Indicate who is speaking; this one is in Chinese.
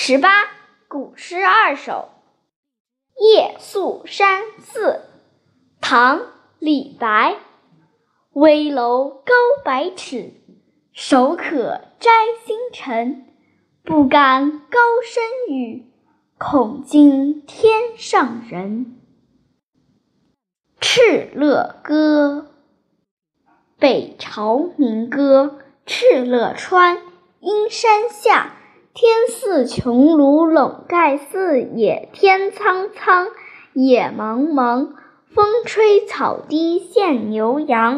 Speaker 1: 十八，古诗二首《夜宿山寺》唐·李白。危楼高百尺，手可摘星辰。不敢高声语，恐惊天上人。《敕勒歌》北朝民歌。敕勒川，阴山下。天似穹庐笼盖四野，天苍苍，野茫茫，风吹草低见牛羊。